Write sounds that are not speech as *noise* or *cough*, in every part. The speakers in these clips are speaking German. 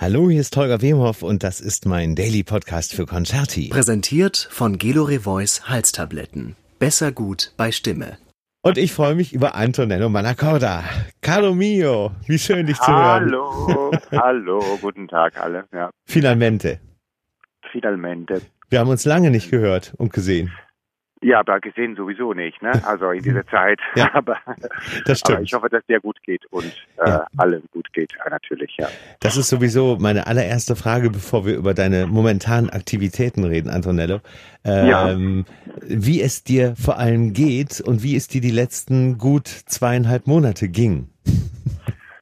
Hallo, hier ist Holger Wemhoff und das ist mein Daily Podcast für Concerti. Präsentiert von Gelore Voice Halstabletten. Besser gut bei Stimme. Und ich freue mich über Antonello Manacorda. Caro mio, wie schön dich zu hören. Hallo, hallo, guten Tag alle. Ja. Finalmente. Finalmente. Wir haben uns lange nicht gehört und gesehen. Ja, aber gesehen sowieso nicht, ne? Also in dieser *laughs* Zeit. Ja, *laughs* aber, das stimmt. aber ich hoffe, dass dir gut geht und äh, Ja. allen gut geht, natürlich, ja. Das ist sowieso meine allererste Frage, bevor wir über deine momentanen Aktivitäten reden, Antonello. Ähm, Wie es dir vor allem geht und wie es dir die letzten gut zweieinhalb Monate ging.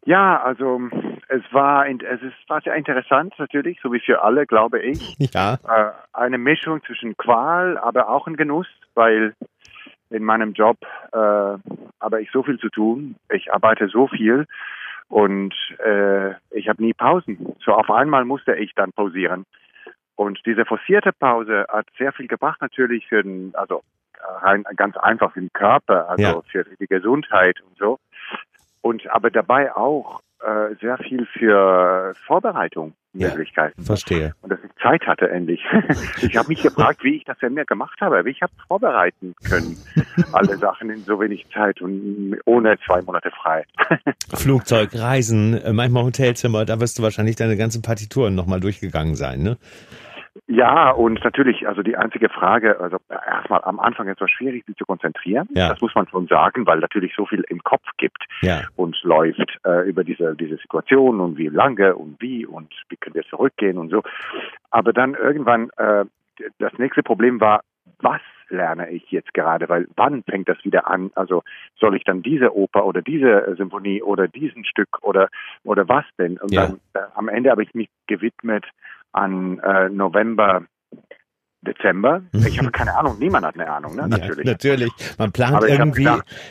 Ja, also es war es ist war sehr interessant natürlich, so wie für alle, glaube ich. Ja, Äh, eine Mischung zwischen Qual, aber auch ein Genuss, weil in meinem Job äh, habe ich so viel zu tun. Ich arbeite so viel und äh, ich habe nie Pausen. So auf einmal musste ich dann pausieren. Und diese forcierte Pause hat sehr viel gebracht natürlich für den, also äh, rein ganz einfach für den Körper, also Ja. für die Gesundheit und so. Und aber dabei auch äh, sehr viel für Vorbereitung Ja. Möglichkeiten verstehe. und dass ich Zeit hatte endlich. *laughs* ich habe mich gefragt, wie ich das denn mehr gemacht habe, wie ich habe vorbereiten können, *laughs* alle Sachen in so wenig Zeit und ohne zwei Monate frei. *laughs* Flugzeug, Reisen, äh, manchmal Hotelzimmer, da wirst du wahrscheinlich deine ganzen Partituren nochmal durchgegangen sein, ne? Ja, und natürlich, also die einzige Frage, also erstmal am Anfang ist es schwierig, sich zu konzentrieren. Ja. Das muss man schon sagen, weil natürlich so viel im Kopf gibt Ja, und läuft äh, über diese, diese Situation und wie lange und wie und wie können wir zurückgehen und so. Aber dann irgendwann, äh, das nächste Problem war, was lerne ich jetzt gerade? Weil wann fängt das wieder an? Also soll ich dann diese Oper oder diese äh, Symphonie oder diesen Stück oder oder was denn? Und Ja. dann äh, am Ende habe ich mich gewidmet an äh, November, Dezember. *laughs* Ich habe keine Ahnung, niemand hat eine Ahnung, ne? ja Natürlich. natürlich. Man plant irgendwie,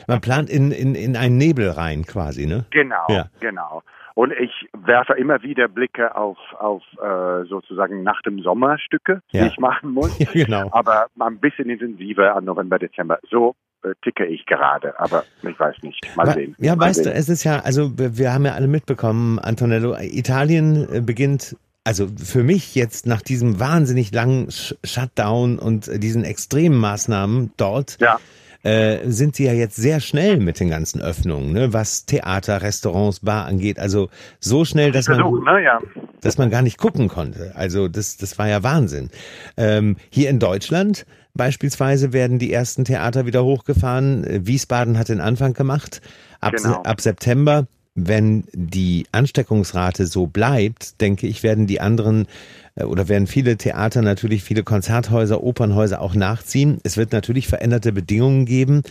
man plant in, in, in einen Nebel rein quasi, ne? Genau, Ja. genau. Und ich werfe immer wieder Blicke auf, auf äh, sozusagen nach dem Sommer Stücke, Ja. die ich machen muss, *laughs* genau. aber ein bisschen intensiver an November, Dezember. So äh, ticke ich gerade, aber ich weiß nicht. Mal sehen. Ja, Mal weißt sehen. du, es ist ja, also wir wir haben ja alle mitbekommen, Antonello, Italien äh, beginnt, also für mich jetzt nach diesem wahnsinnig langen Sh Shutdown und äh, diesen extremen Maßnahmen dort, Ja, äh, sind sie ja jetzt sehr schnell mit den ganzen Öffnungen, ne? was Theater, Restaurants, Bar angeht. Also so schnell, dass man, Versuch, ne? Ja. dass man gar nicht gucken konnte. Also das, das war ja Wahnsinn. Ähm, hier in Deutschland beispielsweise werden die ersten Theater wieder hochgefahren. Wiesbaden hat den Anfang gemacht. Ab, Genau. ab September, wenn die Ansteckungsrate so bleibt, denke ich, werden die anderen äh, oder werden viele Theater natürlich, viele Konzerthäuser, Opernhäuser auch nachziehen. Es wird natürlich veränderte Bedingungen geben.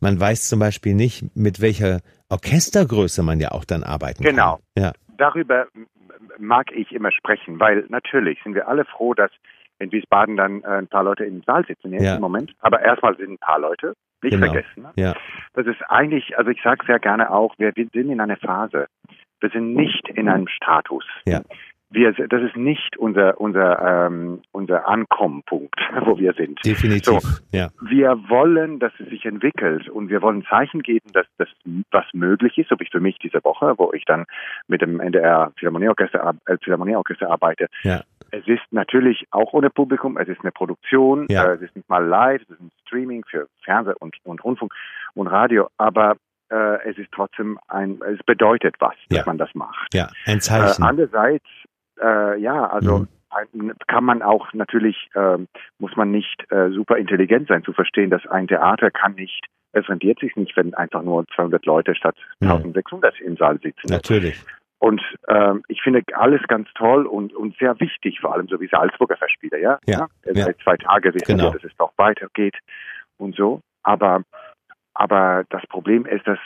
Man weiß zum Beispiel nicht, mit welcher Orchestergröße man ja auch dann arbeiten Genau. kann. Ja, Darüber mag ich immer sprechen, weil natürlich sind wir alle froh, dass in Wiesbaden dann äh, ein paar Leute im Saal sitzen jetzt Ja. im Moment. Aber erstmal sind ein paar Leute, nicht Genau. vergessen. Ne? ja, Das ist eigentlich, also ich sage sehr gerne auch, wir, wir sind in einer Phase. Wir sind nicht in einem Status. Ja. Wir, das ist nicht unser unser ähm, unser Ankommenpunkt, *laughs* wo wir sind. definitiv. So. Ja, Wir wollen, dass es sich entwickelt und wir wollen Zeichen geben, dass das was möglich ist, so wie für mich diese Woche, wo ich dann mit dem NDR Philharmonieorchester, ar- äh, Philharmonieorchester arbeite. Ja. Es ist natürlich auch ohne Publikum, es ist eine Produktion, Ja. äh, es ist nicht mal live, es ist ein Streaming für Fernseh und, und Rundfunk und Radio, aber äh, es ist trotzdem ein, es bedeutet was, dass Ja. man das macht. ja, ein Äh, Zeichen. andererseits, äh, ja, also Mhm. ein, kann man auch natürlich, ähm, muss man nicht äh, super intelligent sein, zu verstehen, dass ein Theater kann nicht, es rentiert sich nicht, wenn einfach nur 200 Leute statt Mhm. 1600 im Saal sitzen. Natürlich. Und ähm, ich finde alles ganz toll und, und sehr wichtig, vor allem so wie Salzburger Festspiele, ja. Ja, ja. Seit zwei Tagen wissen Genau. wir, dass es doch weitergeht und so. Aber aber das Problem ist, dass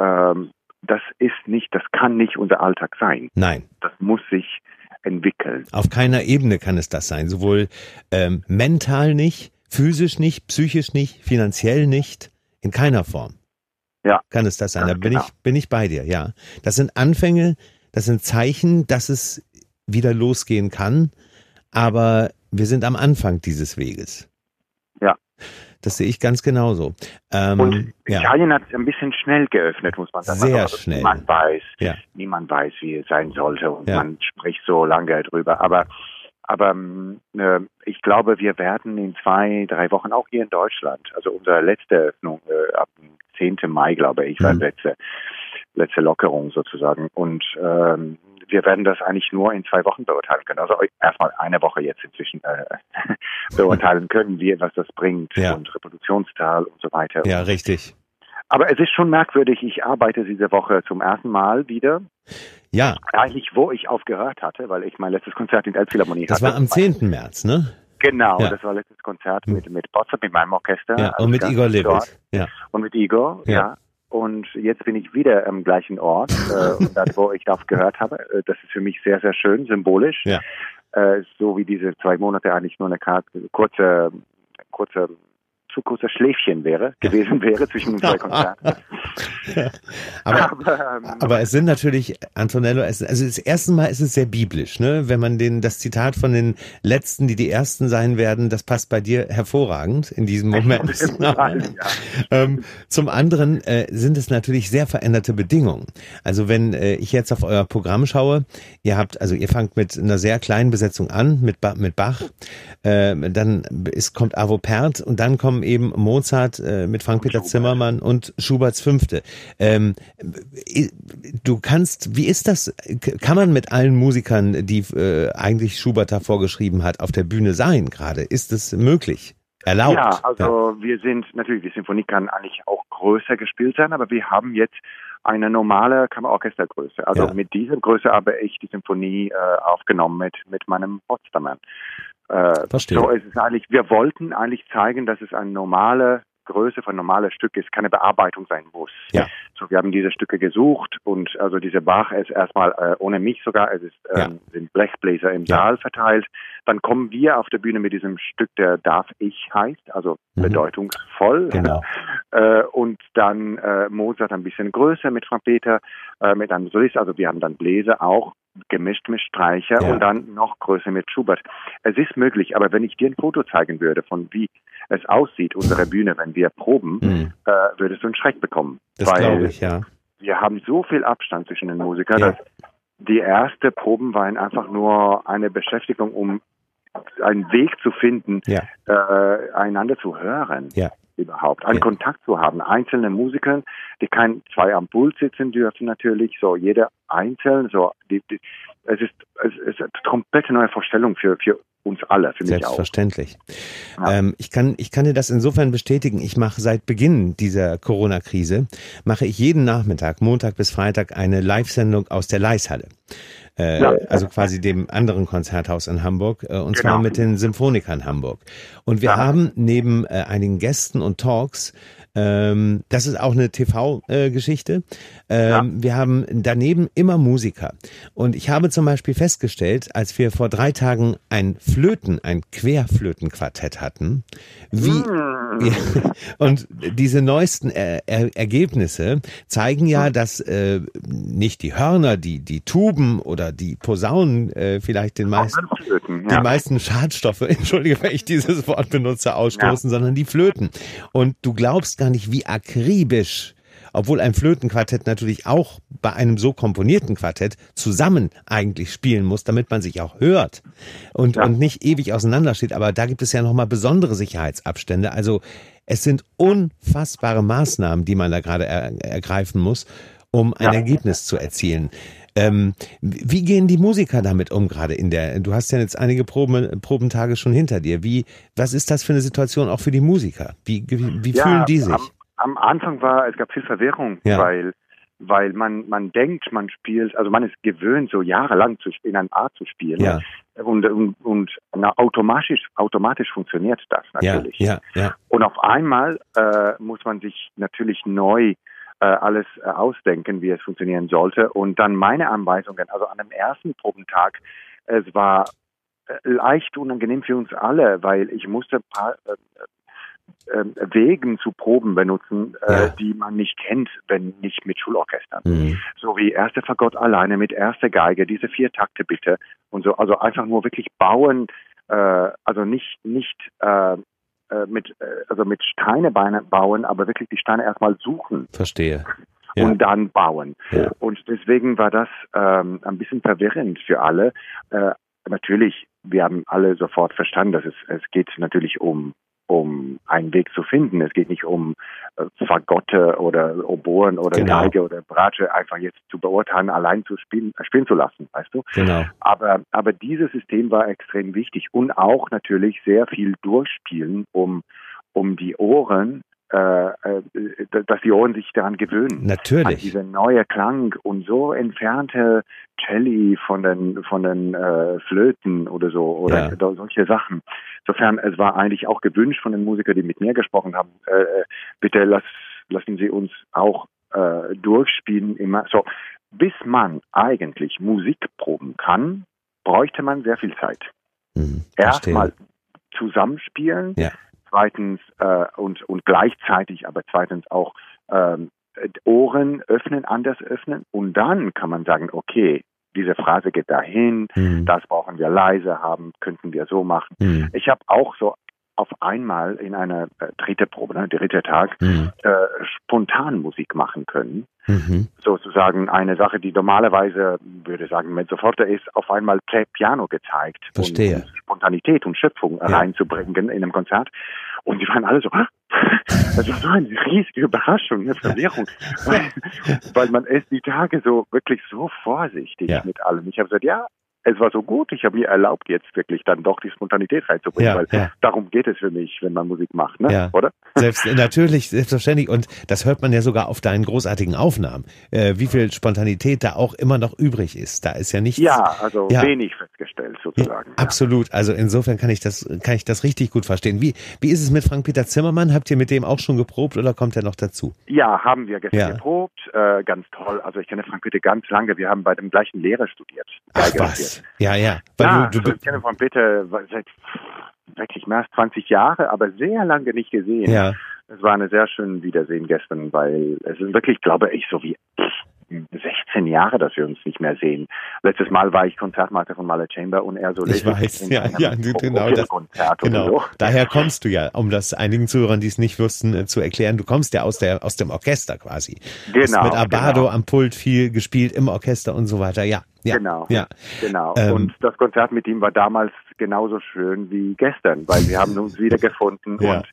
ähm, das ist nicht, das kann nicht unser Alltag sein. Nein, Das muss sich entwickeln. auf keiner Ebene kann es das sein. Sowohl ähm, mental nicht, physisch nicht, psychisch nicht, finanziell nicht, in keiner Form. Ja. Kann es das sein? Da Ganz bin genau. ich, bin ich bei dir, ja. Das sind Anfänge, das sind Zeichen, dass es wieder losgehen kann. Aber wir sind am Anfang dieses Weges. Ja. das sehe ich ganz genauso. Ähm, und Italien ja. hat ein bisschen schnell geöffnet, muss man sagen. Sehr also, schnell. Niemand weiß, ja. niemand weiß, wie es sein sollte und ja. man spricht so lange drüber. Aber aber äh, ich glaube, wir werden in zwei, drei Wochen auch hier in Deutschland, also unsere letzte Öffnung äh, ab 10. Mai, glaube ich, war mhm. letzte, letzte Lockerung sozusagen. Und ähm, wir werden das eigentlich nur in zwei Wochen beurteilen können. Also erstmal eine Woche jetzt inzwischen äh, *laughs* beurteilen können, wie was das bringt ja. und Reproduktionszahl und so weiter. Ja, richtig. Aber es ist schon merkwürdig. Ich arbeite diese Woche zum ersten Mal wieder. Ja. Eigentlich, wo ich aufgehört hatte, weil ich mein letztes Konzert in der Elbphilharmonie das hatte. Das war am 10. März, ne? Genau, ja. das war letztes Konzert mit, mit Botzert, mit meinem Orchester. Ja, und mit Igor Levit. Ja. Und mit Igor, ja. ja. Und jetzt bin ich wieder am gleichen Ort, *laughs* äh, das, wo ich aufgehört habe. Äh, das ist für mich sehr, sehr schön, symbolisch. Ja. Äh, so wie diese zwei Monate eigentlich nur eine kurze, kurze zu kurzer Schläfchen wäre, gewesen wäre zwischen den zwei Konzerten. *laughs* aber, aber, ähm, aber, es sind natürlich, Antonello, es, also das erste Mal ist es sehr biblisch, ne? Wenn man den, das Zitat von den Letzten, die die Ersten sein werden, das passt bei dir hervorragend in diesem Moment. Fall, *laughs* ja. ähm, zum anderen äh, sind es natürlich sehr veränderte Bedingungen. Also wenn äh, ich jetzt auf euer Programm schaue, ihr habt, also ihr fangt mit einer sehr kleinen Besetzung an, mit, ba mit Bach, äh, dann ist, kommt Avo Pert und dann kommen eben Mozart äh, mit Frank-Peter Zimmermann und Schuberts Fünfte. Ähm, du kannst, wie ist das? Kann man mit allen Musikern, die äh, eigentlich Schubert da vorgeschrieben hat, auf der Bühne sein gerade? Ist es möglich? Erlaubt? Ja, also ja. wir sind natürlich, die Sinfonie kann eigentlich auch größer gespielt sein, aber wir haben jetzt eine normale Kammerorchestergröße. Also ja. mit dieser Größe habe ich die Symphonie äh, aufgenommen mit, mit meinem Potsdamer. Äh, Verstehe. So ist es eigentlich, wir wollten eigentlich zeigen, dass es eine normale Größe von normales Stück ist, keine Bearbeitung sein muss. Ja. So, wir haben diese Stücke gesucht und also diese Bach ist erstmal äh, ohne mich sogar, es ist, ähm, ja. sind Blechbläser im ja. Saal verteilt. Dann kommen wir auf der Bühne mit diesem Stück, der Darf ich heißt, also mhm. bedeutungsvoll. Genau. *laughs* äh, und dann äh, Mozart ein bisschen größer mit Trompeter, äh, mit einem Solist, also wir haben dann Bläser auch gemischt mit Streicher ja. und dann noch größer mit Schubert. Es ist möglich, aber wenn ich dir ein Foto zeigen würde von wie es aussieht, unsere Bühne, wenn wir proben, mhm. äh, würdest du einen Schreck bekommen. Das glaube ich, ja. Wir haben so viel Abstand zwischen den Musikern, ja. dass die erste Proben waren einfach nur eine Beschäftigung, um einen Weg zu finden, ja. äh, einander zu hören. Ja überhaupt, einen ja. Kontakt zu haben. Einzelne Musiker, die kein zwei am Pult sitzen dürfen natürlich, so jeder einzeln, so die, die, es ist es ist eine komplette neue Vorstellung für für uns alle, für mich Selbstverständlich. auch. Ja. Ähm, ich kann ich kann dir das insofern bestätigen. Ich mache seit Beginn dieser Corona-Krise mache ich jeden Nachmittag, Montag bis Freitag, eine Live-Sendung aus der Leishalle. Äh, ja. also quasi dem anderen Konzerthaus in Hamburg, äh, und genau. zwar mit den Symphonikern Hamburg. Und wir ja. haben neben äh, einigen Gästen und Talks ähm, das ist auch eine TV-Geschichte. Ähm, ja. Wir haben daneben immer Musiker. Und ich habe zum Beispiel festgestellt, als wir vor drei Tagen ein Flöten, ein Querflötenquartett hatten, wie mm. *laughs* und diese neuesten er er Ergebnisse zeigen ja, dass äh, nicht die Hörner, die die Tuben oder die Posaunen äh, vielleicht den meisten ja. die meisten Schadstoffe, *laughs* entschuldige, wenn ich dieses Wort benutze, ausstoßen, sondern die Flöten. Und du glaubst gar nicht, wie akribisch obwohl ein Flötenquartett natürlich auch bei einem so komponierten Quartett zusammen eigentlich spielen muss, damit man sich auch hört und, ja. und nicht ewig auseinandersteht. Aber da gibt es ja nochmal besondere Sicherheitsabstände. Also es sind unfassbare Maßnahmen, die man da gerade er, ergreifen muss, um ein ja. Ergebnis zu erzielen. Ähm, wie gehen die Musiker damit um gerade in der, du hast ja jetzt einige Proben, Probentage schon hinter dir. Wie, was ist das für eine Situation auch für die Musiker? Wie, wie, wie ja, fühlen die sich? Am, am, Anfang war, es gab viel Verwirrung, ja. weil, weil man, man denkt, man spielt, also man ist gewöhnt, so jahrelang zu, in einer Art zu spielen. Ja. Und, und, und na, automatisch, automatisch funktioniert das natürlich. Ja, ja, ja. Und auf einmal äh, muss man sich natürlich neu alles äh, ausdenken, wie es funktionieren sollte. Und dann meine Anweisungen, also an dem ersten Probentag, es war äh, leicht unangenehm für uns alle, weil ich musste ein paar äh, äh, Wegen zu Proben benutzen, äh, ja. die man nicht kennt, wenn nicht mit Schulorchestern. Mhm. So wie erste Fagott alleine mit erster Geige, diese vier Takte bitte und so. Also einfach nur wirklich bauen, äh, also nicht nicht äh, äh, mit, äh, also mit Steine bauen, aber wirklich die Steine erstmal suchen. Verstehe. Ja. Und dann bauen. Ja. Und deswegen war das ähm, ein bisschen verwirrend für alle. Äh, natürlich, wir haben alle sofort verstanden, dass es, es geht natürlich um um einen Weg zu finden. Es geht nicht um äh, Fagotte oder Oboen oder Genau. Geige oder Bratsche einfach jetzt zu beurteilen, allein zu spielen, äh, spielen zu lassen, weißt du? Genau. Aber, aber dieses System war extrem wichtig und auch natürlich sehr viel durchspielen, um, um die Ohren, dass die Ohren sich daran gewöhnen. An Natürlich. diese neue Klang und so entfernte Celli von den von den äh, Flöten oder so oder Ja. solche Sachen. Insofern, es war eigentlich auch gewünscht von den Musikern, die mit mir gesprochen haben, äh, äh, bitte lass, lassen Sie uns auch äh, durchspielen immer. So, bis man eigentlich Musik proben kann, bräuchte man sehr viel Zeit. Mhm. Erstmal zusammenspielen, Ja. Zweitens äh, und, und gleichzeitig, aber zweitens auch ähm, Ohren öffnen, anders öffnen und dann kann man sagen, okay, diese Phrase geht dahin, Mhm. das brauchen wir leise haben, könnten wir so machen. Mhm. Ich habe auch so auf einmal in einer äh, dritte Probe, ne, dritter Tag, Mhm. äh, spontan Musik machen können. Mhm. Sozusagen eine Sache, die normalerweise, würde sagen, Mezzoforte ist, auf einmal Piano gezeigt. Verstehe. Und, und Spontanität und Schöpfung Ja. reinzubringen in einem Konzert. Und die waren alle so, "Ah?" *laughs* das war so eine riesige Überraschung, eine Verwirrung. weil, *laughs* weil man ist die Tage so wirklich so vorsichtig Ja. mit allem. Ich habe gesagt, ja, es war so gut, ich habe mir erlaubt, jetzt wirklich dann doch die Spontanität reinzubringen, Ja, weil ja. darum geht es für mich, wenn man Musik macht, ne? Ja. oder? Selbst, natürlich, selbstverständlich. Und das hört man ja sogar auf deinen großartigen Aufnahmen, äh, wie viel Spontanität da auch immer noch übrig ist. Da ist ja nichts. Ja, also wenig festgestellt sozusagen. absolut. Also insofern kann ich das, kann ich das richtig gut verstehen. Wie, wie ist es mit Frank-Peter Zimmermann? Habt ihr mit dem auch schon geprobt oder kommt er noch dazu? Ja, haben wir gestern geprobt. Äh, ganz toll. Also ich kenne Frank Peter ganz lange. Wir haben bei dem gleichen Lehrer studiert. Ach Geige Ja, ja. Weil ja, du, also du, ich kenne Frank Peter seit wirklich mehr als 20 Jahre, aber sehr lange nicht gesehen. ja, Es war eine sehr schöne Wiedersehen gestern, weil es sind wirklich, glaube ich, so wie 16 Jahre, dass wir uns nicht mehr sehen. Letztes Mal war ich Konzertmeister von Mahler Chamber und er so Ich weiß, ja, ja, genau das- Konzert genau. oder so. Daher kommst du ja, um das einigen Zuhörern, die es nicht wussten, äh, zu erklären. Du kommst ja aus der, aus dem Orchester quasi. Hast Genau, mit Abado genau. am Pult viel gespielt im Orchester und so weiter. Ja, ja. Genau. Ja. Genau. Ähm, und das Konzert mit ihm war damals genauso schön wie gestern, weil wir haben uns wieder gefunden Ja. und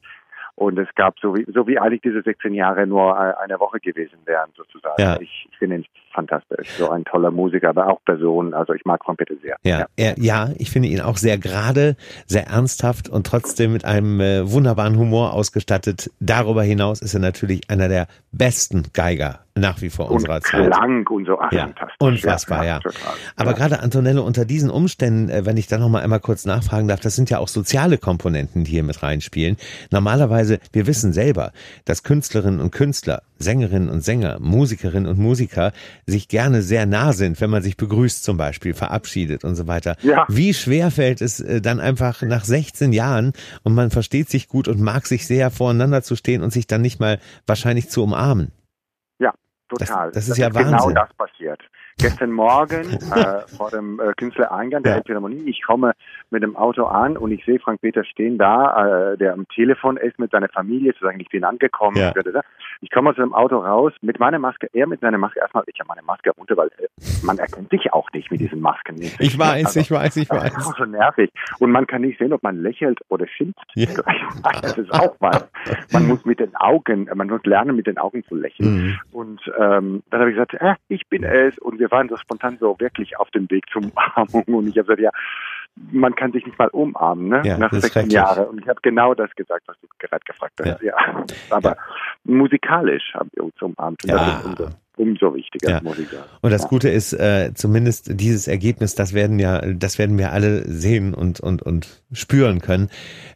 und es gab so wie so wie eigentlich diese 16 Jahre nur äh, eine Woche gewesen wären sozusagen. Ja. Ich, ich finde ihn fantastisch, so ein toller Musiker, aber auch Person. Also ich mag Von Peter sehr. Ja, er, ja, ich finde ihn auch sehr gerade, sehr ernsthaft und trotzdem mit einem äh, wunderbaren Humor ausgestattet. Darüber hinaus ist er natürlich einer der besten Geiger nach wie vor Und unserer Zeit. Klang und so. Ach, Ja, fantastisch. unfassbar, ja. total. Aber ja. gerade Antonello, unter diesen Umständen, äh, wenn ich da noch mal einmal kurz nachfragen darf, das sind ja auch soziale Komponenten, die hier mit reinspielen. Normalerweise, wir wissen selber, dass Künstlerinnen und Künstler, Sängerinnen und Sänger, Musikerinnen und Musiker sich gerne sehr nah sind, wenn man sich begrüßt zum Beispiel, verabschiedet und so weiter. Ja. Wie schwer fällt es äh, dann einfach nach 16 Jahren und man versteht sich gut und mag sich sehr voreinander zu stehen und sich dann nicht mal wahrscheinlich zu umarmen? Total. das ist ja Genau Wahnsinn. das passiert. Gestern Morgen *laughs* äh, vor dem äh, Künstlereingang der Ja. Elbphilharmonie, ich komme mit dem Auto an und ich sehe Frank Peter stehen da, äh, der am Telefon ist mit seiner Familie, zu sagen, ich bin angekommen. Ja. Ich komme aus dem Auto raus mit meiner Maske, er mit seiner Maske. Erstmal, ich habe meine Maske runter, weil äh, man erkennt sich auch nicht mit diesen Masken. Ich weiß, Also, ich weiß, ich das ist weiß. auch so nervig. Und man kann nicht sehen, ob man lächelt oder schimpft. Ja. Das ist auch was. Man muss mit den Augen, man muss lernen, mit den Augen zu lächeln. Mhm. Und ähm, dann habe ich gesagt, äh, ich bin es. Und wir waren so spontan so wirklich auf dem Weg zur *laughs* Umarmung. Und ich habe gesagt, ja, man kann sich nicht mal umarmen, ne? Ja, Nach das ist 16 schrecklich. Jahren. Und ich habe genau das gesagt, was du gerade gefragt hast. Ja. *laughs* Aber musikalisch haben wir uns umarmt. Und Ja. das umso, umso wichtiger, Ja. muss ich sagen. Und das Ja. Gute ist, äh, zumindest dieses Ergebnis, das werden ja, das werden wir alle sehen und und und spüren können,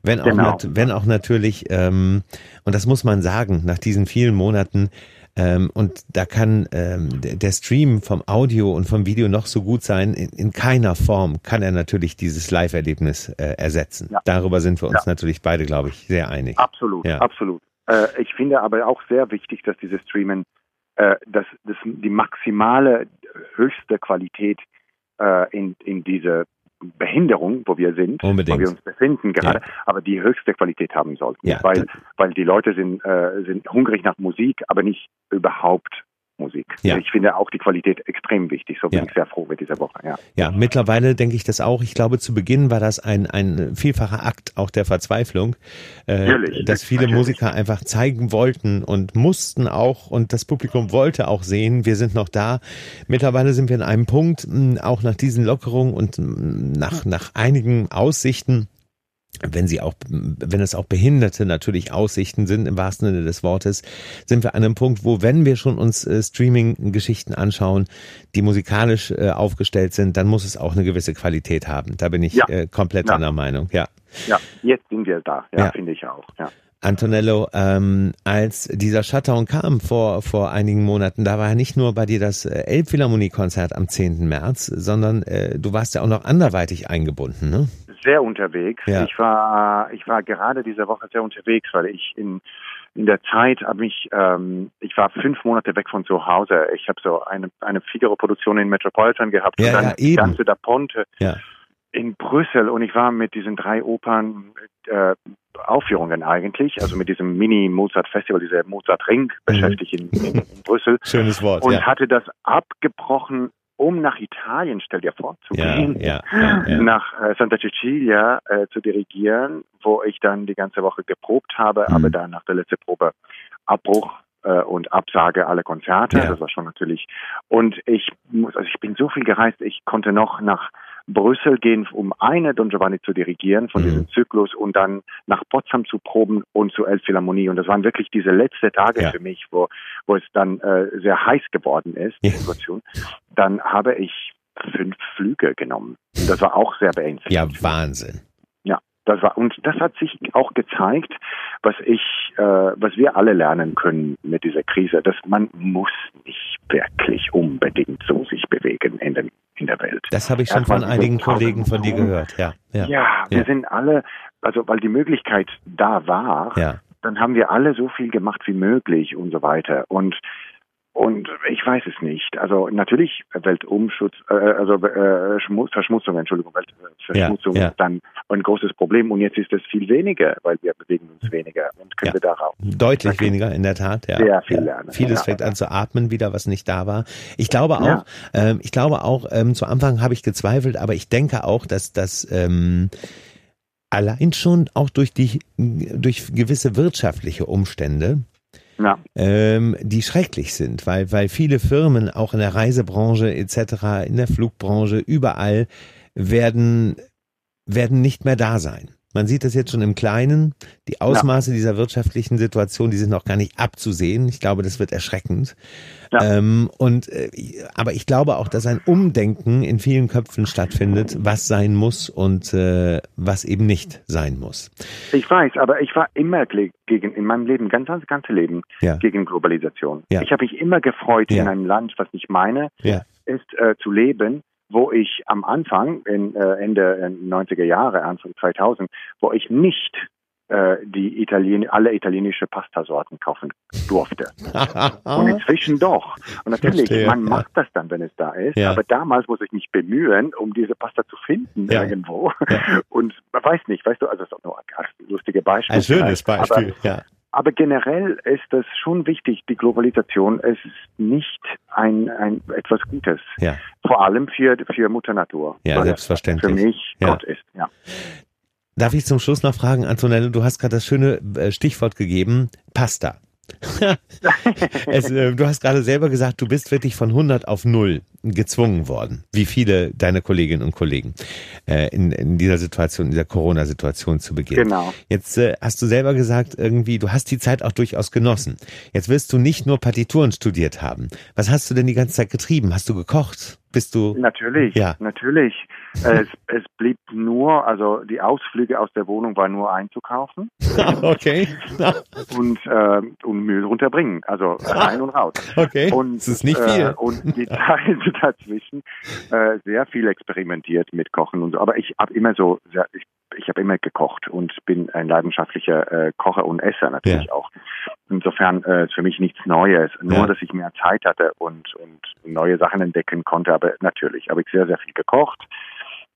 wenn auch Genau. wenn auch natürlich, ähm, und das muss man sagen, nach diesen vielen Monaten. Ähm, und da kann ähm, der, Stream vom Audio und vom Video noch so gut sein. In, in keiner Form kann er natürlich dieses Live-Erlebnis äh, ersetzen. Ja. Darüber sind wir uns Ja. natürlich beide, glaube ich, sehr einig. Absolut, Ja. absolut. Äh, ich finde aber auch sehr wichtig, dass dieses Streamen, äh, dass, dass die maximale, höchste Qualität äh, in, in diese Behinderung, wo wir sind, Unbedingt. wo wir uns befinden gerade, Ja. aber die höchste Qualität haben sollten, Ja, weil weil die Leute sind äh, sind hungrig nach Musik, aber nicht überhaupt Musik. Ja. Ich finde auch die Qualität extrem wichtig. So bin Ja. ich sehr froh mit dieser Woche. Ja. Ja, mittlerweile denke ich das auch. Ich glaube, zu Beginn war das ein, ein vielfacher Akt auch der Verzweiflung, äh, Natürlich, dass viele natürlich. Musiker einfach zeigen wollten und mussten auch und das Publikum wollte auch sehen, wir sind noch da. Mittlerweile sind wir in einem Punkt, auch nach diesen Lockerungen und nach, nach einigen Aussichten, wenn sie auch, wenn es auch Behinderte natürlich Aussichten sind, im wahrsten Sinne des Wortes, sind wir an einem Punkt, wo, wenn wir schon uns äh, Streaming-Geschichten anschauen, die musikalisch äh, aufgestellt sind, dann muss es auch eine gewisse Qualität haben. Da bin ich Ja. äh, komplett Ja. einer Meinung, ja. ja, jetzt sind wir da. Ja, Ja. finde ich auch. Ja. Antonello, ähm, als dieser Shutdown kam vor, vor einigen Monaten, da war ja nicht nur bei dir das äh, Elbphilharmonie-Konzert am 10. März, sondern äh, du warst ja auch noch anderweitig eingebunden, ne? Sehr unterwegs. Ja. Ich war ich war gerade diese Woche sehr unterwegs, weil ich in in der Zeit habe ich ähm, ich war fünf Monate weg von zu Hause. Ich habe so eine eine Figaro-Produktion in Metropolitan gehabt Ja, und dann ja, eben. ganze da Ponte Ja. in Brüssel und ich war mit diesen drei Opern äh, Aufführungen eigentlich, also mit diesem Mini Mozart Festival, dieser Mozart Ring beschäftigt in, in, in Brüssel Schönes Wort, und ja. hatte das abgebrochen, um nach Italien, stell dir vor, zu gehen, ja, ja, ja. *laughs* nach äh, Santa Cecilia äh, zu dirigieren, wo ich dann die ganze Woche geprobt habe, Mhm. aber dann nach der letzten Probe Abbruch äh, und Absage alle Konzerte. Das war schon natürlich. Und ich muss, also ich bin so viel gereist, ich konnte noch nach Brüssel gehen, um eine Don Giovanni zu dirigieren von Mhm. diesem Zyklus und dann nach Potsdam zu proben und zur Elbphilharmonie. Und das waren wirklich diese letzten Tage Ja. für mich, wo, wo es dann äh, sehr heiß geworden ist, die. Situation. Dann habe ich fünf Flüge genommen. Und das war auch sehr beängstigend. Ja, Wahnsinn. Ja, das war und das hat sich auch gezeigt, was ich, äh, was wir alle lernen können mit dieser Krise, dass man muss nicht wirklich unbedingt so sich bewegen in, dem, in der Welt. Das habe ich schon Erstmal von einigen Kollegen von dir gehört, ja. Ja. Ja, wir Ja. sind alle, also weil die Möglichkeit da war, ja. dann haben wir alle so viel gemacht wie möglich und so weiter. Und und ich weiß es nicht. Also natürlich Weltumschutz, äh, also äh, Schmu- Verschmutzung, Entschuldigung, Weltverschmutzung Ja, ja. ist dann ein großes Problem. Und jetzt ist es viel weniger, weil wir bewegen uns weniger und können Ja. wir darauf Deutlich weniger, in der Tat. Ja. Sehr viel lernen. Vieles Ja. fängt an zu atmen wieder, was nicht da war. Ich glaube auch, Ja. ähm, ich glaube auch, ähm, zu Anfang habe ich gezweifelt, aber ich denke auch, dass das ähm, allein schon auch durch die durch gewisse wirtschaftliche Umstände Ja, ähm, die schrecklich sind, weil, weil viele Firmen auch in der Reisebranche etc., in der Flugbranche, überall werden, werden nicht mehr da sein. Man sieht das jetzt schon im Kleinen. Die Ausmaße dieser wirtschaftlichen Situation, die sind noch gar nicht abzusehen. Ich glaube, das wird erschreckend. Ja. Ähm, und, äh, aber ich glaube auch, dass ein Umdenken in vielen Köpfen stattfindet, was sein muss und äh, was eben nicht sein muss. ich weiß, aber ich war immer gegen, in meinem Leben, ganz, das ganze Leben, Ja. gegen Globalisation. Ja. Ich habe mich immer gefreut, Ja. in einem Land, was nicht meine, Ja. ist äh, zu leben, wo ich am Anfang, in, äh, Ende äh, 90er Jahre, Anfang 2000, wo ich nicht äh, die Italien alle italienische Pastasorten kaufen durfte. *laughs* Und inzwischen doch. Und natürlich, Verstehe, man ja. macht das dann, wenn es da ist. Ja. Aber damals muss ich mich bemühen, um diese Pasta zu finden Ja. irgendwo. *laughs* Und man weiß nicht, weißt du, also das ist auch nur ein lustiges Beispiel. Ein schönes. Beispiel, Aber, ja. Aber generell ist das schon wichtig, die Globalisation. Ist nicht ein, ein etwas Gutes. Ja. Vor allem für, für Mutter Natur. Ja, selbstverständlich. Für mich Ja. Gott ist, ja. Darf ich zum Schluss noch fragen, Antonello, du hast gerade das schöne äh, Stichwort gegeben, Pasta. *laughs* es, äh, du hast gerade selber gesagt, du bist wirklich von 100 auf 0 gezwungen worden, wie viele deiner Kolleginnen und Kollegen äh, in, in dieser Situation, in dieser Corona-Situation zu Beginn. Genau. Jetzt äh, hast du selber gesagt, irgendwie, du hast die Zeit auch durchaus genossen. Jetzt wirst du nicht nur Partituren studiert haben. Was hast du denn die ganze Zeit getrieben? Hast du gekocht? Bist du? Natürlich, Ja. natürlich. Es, es blieb nur, also die Ausflüge aus der Wohnung war nur einzukaufen *laughs* okay. und, äh, und Müll runterbringen, also rein und raus. *laughs* Okay. Und, das ist nicht viel. Äh, und die Zeit *laughs* dazwischen äh, sehr viel experimentiert mit Kochen und so. Aber ich habe immer so, sehr, ich, ich habe immer gekocht und bin ein leidenschaftlicher äh, Kocher und Esser natürlich Ja. auch. Insofern äh, ist für mich nichts Neues. Nur, Ja. dass ich mehr Zeit hatte und, und neue Sachen entdecken konnte. Aber natürlich habe ich sehr, sehr viel gekocht.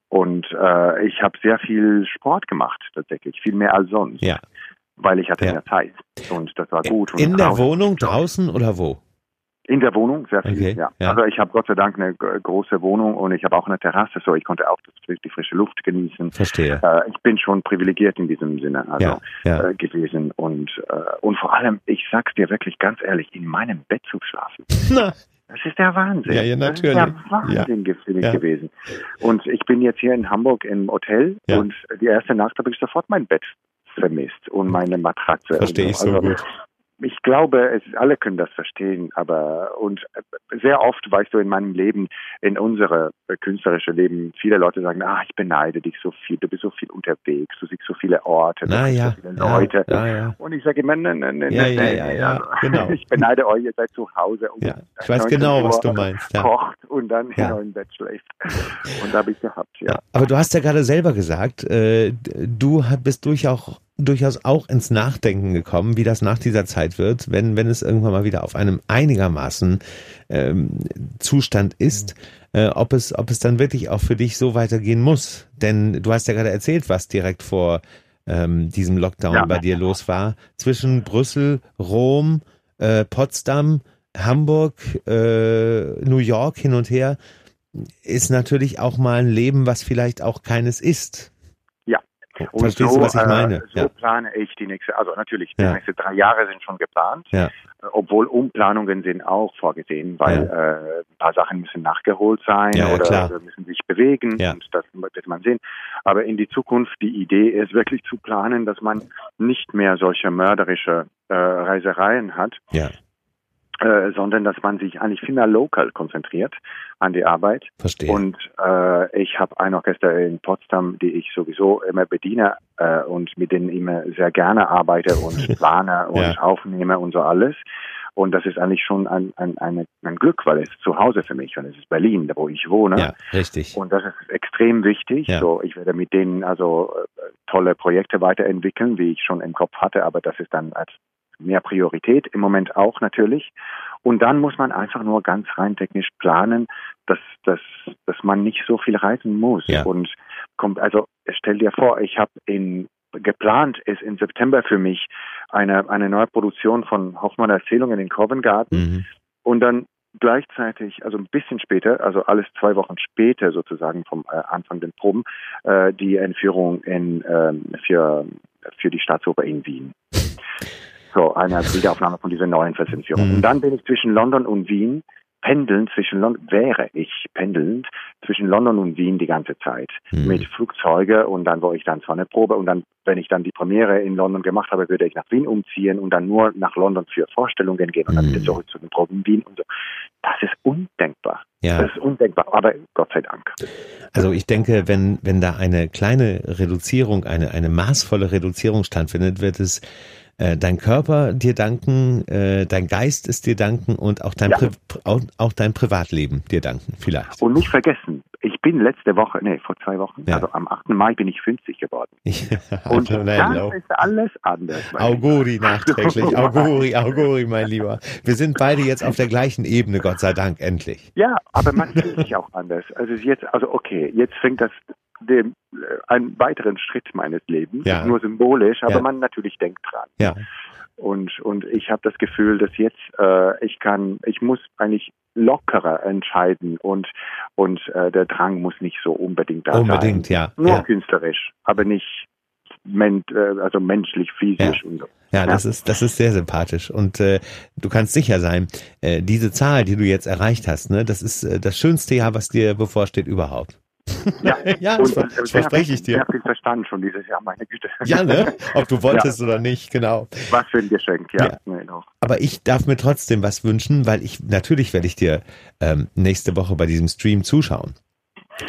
Und äh, ich habe sehr viel Sport gemacht, tatsächlich, viel mehr als sonst. Ja. Weil ich hatte Ja. mehr Zeit. Und das war gut. In der draußen- Wohnung, draußen oder wo? In der Wohnung, sehr viel, Okay, ja. ja. Also ich habe Gott sei Dank eine große Wohnung und ich habe auch eine Terrasse, so ich konnte auch die frische Luft genießen. Verstehe. Äh, ich bin schon privilegiert in diesem Sinne also, Ja, ja. Äh, gewesen. Und, äh, und vor allem, ich sag's dir wirklich ganz ehrlich, in meinem Bett zu schlafen. *laughs* Das ist der Wahnsinn. Ja, ja, Das ist natürlich. der Wahnsinn Ja. gewesen. Und ich bin jetzt hier in Hamburg im Hotel Ja. und die erste Nacht habe ich sofort mein Bett vermisst und meine Matratze. Verstehe und ich so gut. Ich glaube, es, alle können das verstehen, aber und sehr oft, weißt du, in meinem Leben, in unsere äh, künstlerische Leben, viele Leute sagen, ah, ich beneide dich so viel, du bist so viel unterwegs, du siehst so viele Orte, du ja, so viele ja, Leute. ja, ja. Und ich sage immer, nein, nein, nein, nein, genau. Ich beneide euch, ihr seid zu Hause Ja, ich weiß 19 genau, was du meinst, ja. Kocht und dann Ja. *laughs* im Bett schläft. Und da habe ich gehabt, ja. Aber du hast ja gerade selber gesagt, äh, du bist durchaus, durchaus auch ins Nachdenken gekommen, wie das nach dieser Zeit wird, wenn, wenn es irgendwann mal wieder auf einem einigermaßen ähm, Zustand ist, äh, ob, es, ob es dann wirklich auch für dich so weitergehen muss. Denn du hast ja gerade erzählt, was direkt vor ähm, diesem Lockdown Ja. bei dir los war. Zwischen Brüssel, Rom, äh, Potsdam, Hamburg, äh, New York hin und her ist natürlich auch mal ein Leben, was vielleicht auch keines ist. Und Verstehst so, du, was ich äh, meine? so ja. plane ich die nächste, also natürlich, die Ja. nächsten drei Jahre sind schon geplant, Ja. äh, obwohl Umplanungen sind auch vorgesehen, weil äh, ein paar Sachen müssen nachgeholt sein oder, müssen sich bewegen und das wird man sehen. Aber in die Zukunft, die Idee ist wirklich zu planen, dass man nicht mehr solche mörderische äh, Reisereien hat, äh, sondern dass man sich eigentlich viel mehr lokal konzentriert an die Arbeit. verstehe. Und äh, ich habe ein Orchester in Potsdam, die ich sowieso immer bediene äh, und mit denen immer sehr gerne arbeite und *laughs* plane und Ja. aufnehme und so alles. Und das ist eigentlich schon ein, ein, eine, ein Glück, weil es ist zu Hause für mich und es ist Berlin, da wo ich wohne. ja, richtig. Und das ist extrem wichtig. Ja. So, ich werde mit denen also äh, tolle Projekte weiterentwickeln, wie ich schon im Kopf hatte, aber das ist dann als mehr Priorität im Moment auch natürlich. Und dann muss man einfach nur ganz rein technisch planen, dass, dass, dass man nicht so viel reisen muss. Ja. Und kommt, also stell dir vor, ich habe in geplant ist im September für mich eine, eine neue Produktion von Hoffmann Erzählungen in Covent Garden. Mhm. Und dann gleichzeitig, also ein bisschen später, also alles zwei Wochen später sozusagen vom äh, Anfang der Proben, äh, die Entführung in, ähm, für, für die Staatsoper in Wien. So, eine Wiederaufnahme von dieser neuen Versenführung. Mhm. Und dann bin ich zwischen London und Wien, pendelnd zwischen London, wäre ich pendelnd zwischen London und Wien die ganze Zeit. Mhm. Mit Flugzeuge und dann war ich dann zwar eine Probe und dann, wenn ich dann die Premiere in London gemacht habe, würde ich nach Wien umziehen und dann nur nach London für Vorstellungen gehen und dann Mhm. wieder zurück zu den Proben in Wien und so. Das ist undenkbar. Ja. Das ist undenkbar, aber Gott sei Dank. Also ich denke, wenn, wenn da eine kleine Reduzierung, eine, eine maßvolle Reduzierung stattfindet, wird es äh, dein Körper dir danken, äh, dein Geist ist dir danken und auch dein, Ja. Auch, auch dein Privatleben dir danken, vielleicht. Und nicht vergessen, ich bin letzte Woche, nee, vor zwei Wochen, Ja. also am 8. Mai bin ich 50 geworden. *laughs* Ich, Und dann ist alles anders. Auguri nachträglich, *laughs* Auguri, Auguri, mein Lieber. Wir sind beide jetzt auf der gleichen Ebene, Gott sei Dank, endlich. Ja, aber man fühlt sich auch anders. Also jetzt, also okay, jetzt fängt das dem, äh, einen weiteren Schritt meines Lebens, Ja. nur symbolisch, aber Ja. man natürlich denkt dran. Ja, Und und ich habe das Gefühl, dass jetzt äh, ich kann, ich muss eigentlich lockerer entscheiden und und äh, der Drang muss nicht so unbedingt da unbedingt, sein. ja. Nur ja. künstlerisch, aber nicht men äh, also menschlich, physisch und so. Ja, das ist, das ist sehr sympathisch. Und äh, du kannst sicher sein, äh, diese Zahl, die du jetzt erreicht hast, ne, das ist äh, das schönste Jahr, was dir bevorsteht überhaupt. Ja, *laughs* Ja, das, äh, das verspreche ich viel- Sehr dir. viel verstanden schon dieses Jahr, meine Güte. Ja, ne? Ob du *laughs* wolltest oder nicht, genau. Was für ein Geschenk, ja. Ja. Doch. Aber ich darf mir trotzdem was wünschen, weil ich natürlich werde ich dir ähm, nächste Woche bei diesem Stream zuschauen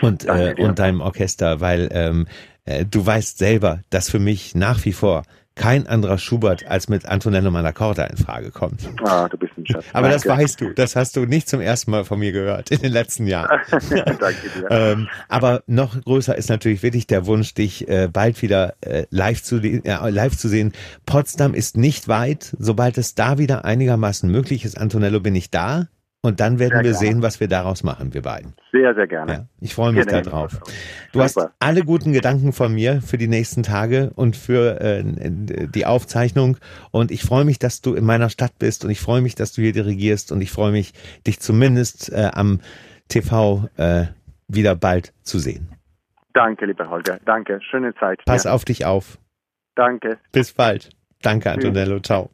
und Danke äh, dir. und deinem Orchester, weil ähm, äh, du weißt selber, dass für mich nach wie vor kein anderer Schubert als mit Antonello Manacorda in Frage kommt. Ah, du bist ein Schatz. Aber das Danke. weißt du, das hast du nicht zum ersten Mal von mir gehört in den letzten Jahren. *laughs* Danke dir. Ähm, aber noch größer ist natürlich wirklich der Wunsch, dich äh, bald wieder äh, live, zu, äh, live zu sehen. Potsdam ist nicht weit. Sobald es da wieder einigermaßen möglich ist, Antonello, bin ich da. Und dann werden Sehr wir gerne. sehen, was wir daraus machen, wir beiden. Sehr, sehr gerne. Ja, ich freue mich darauf. Du hast alle guten Gedanken von mir für die nächsten Tage und für äh, die Aufzeichnung. Und ich freue mich, dass du in meiner Stadt bist und ich freue mich, dass du hier dirigierst und ich freue mich, dich zumindest äh, am TV äh, wieder bald zu sehen. Danke, lieber Holger. Danke. Schöne Zeit. Pass Ja. auf dich auf. Danke. Bis bald. Danke. Antonello. Ciao.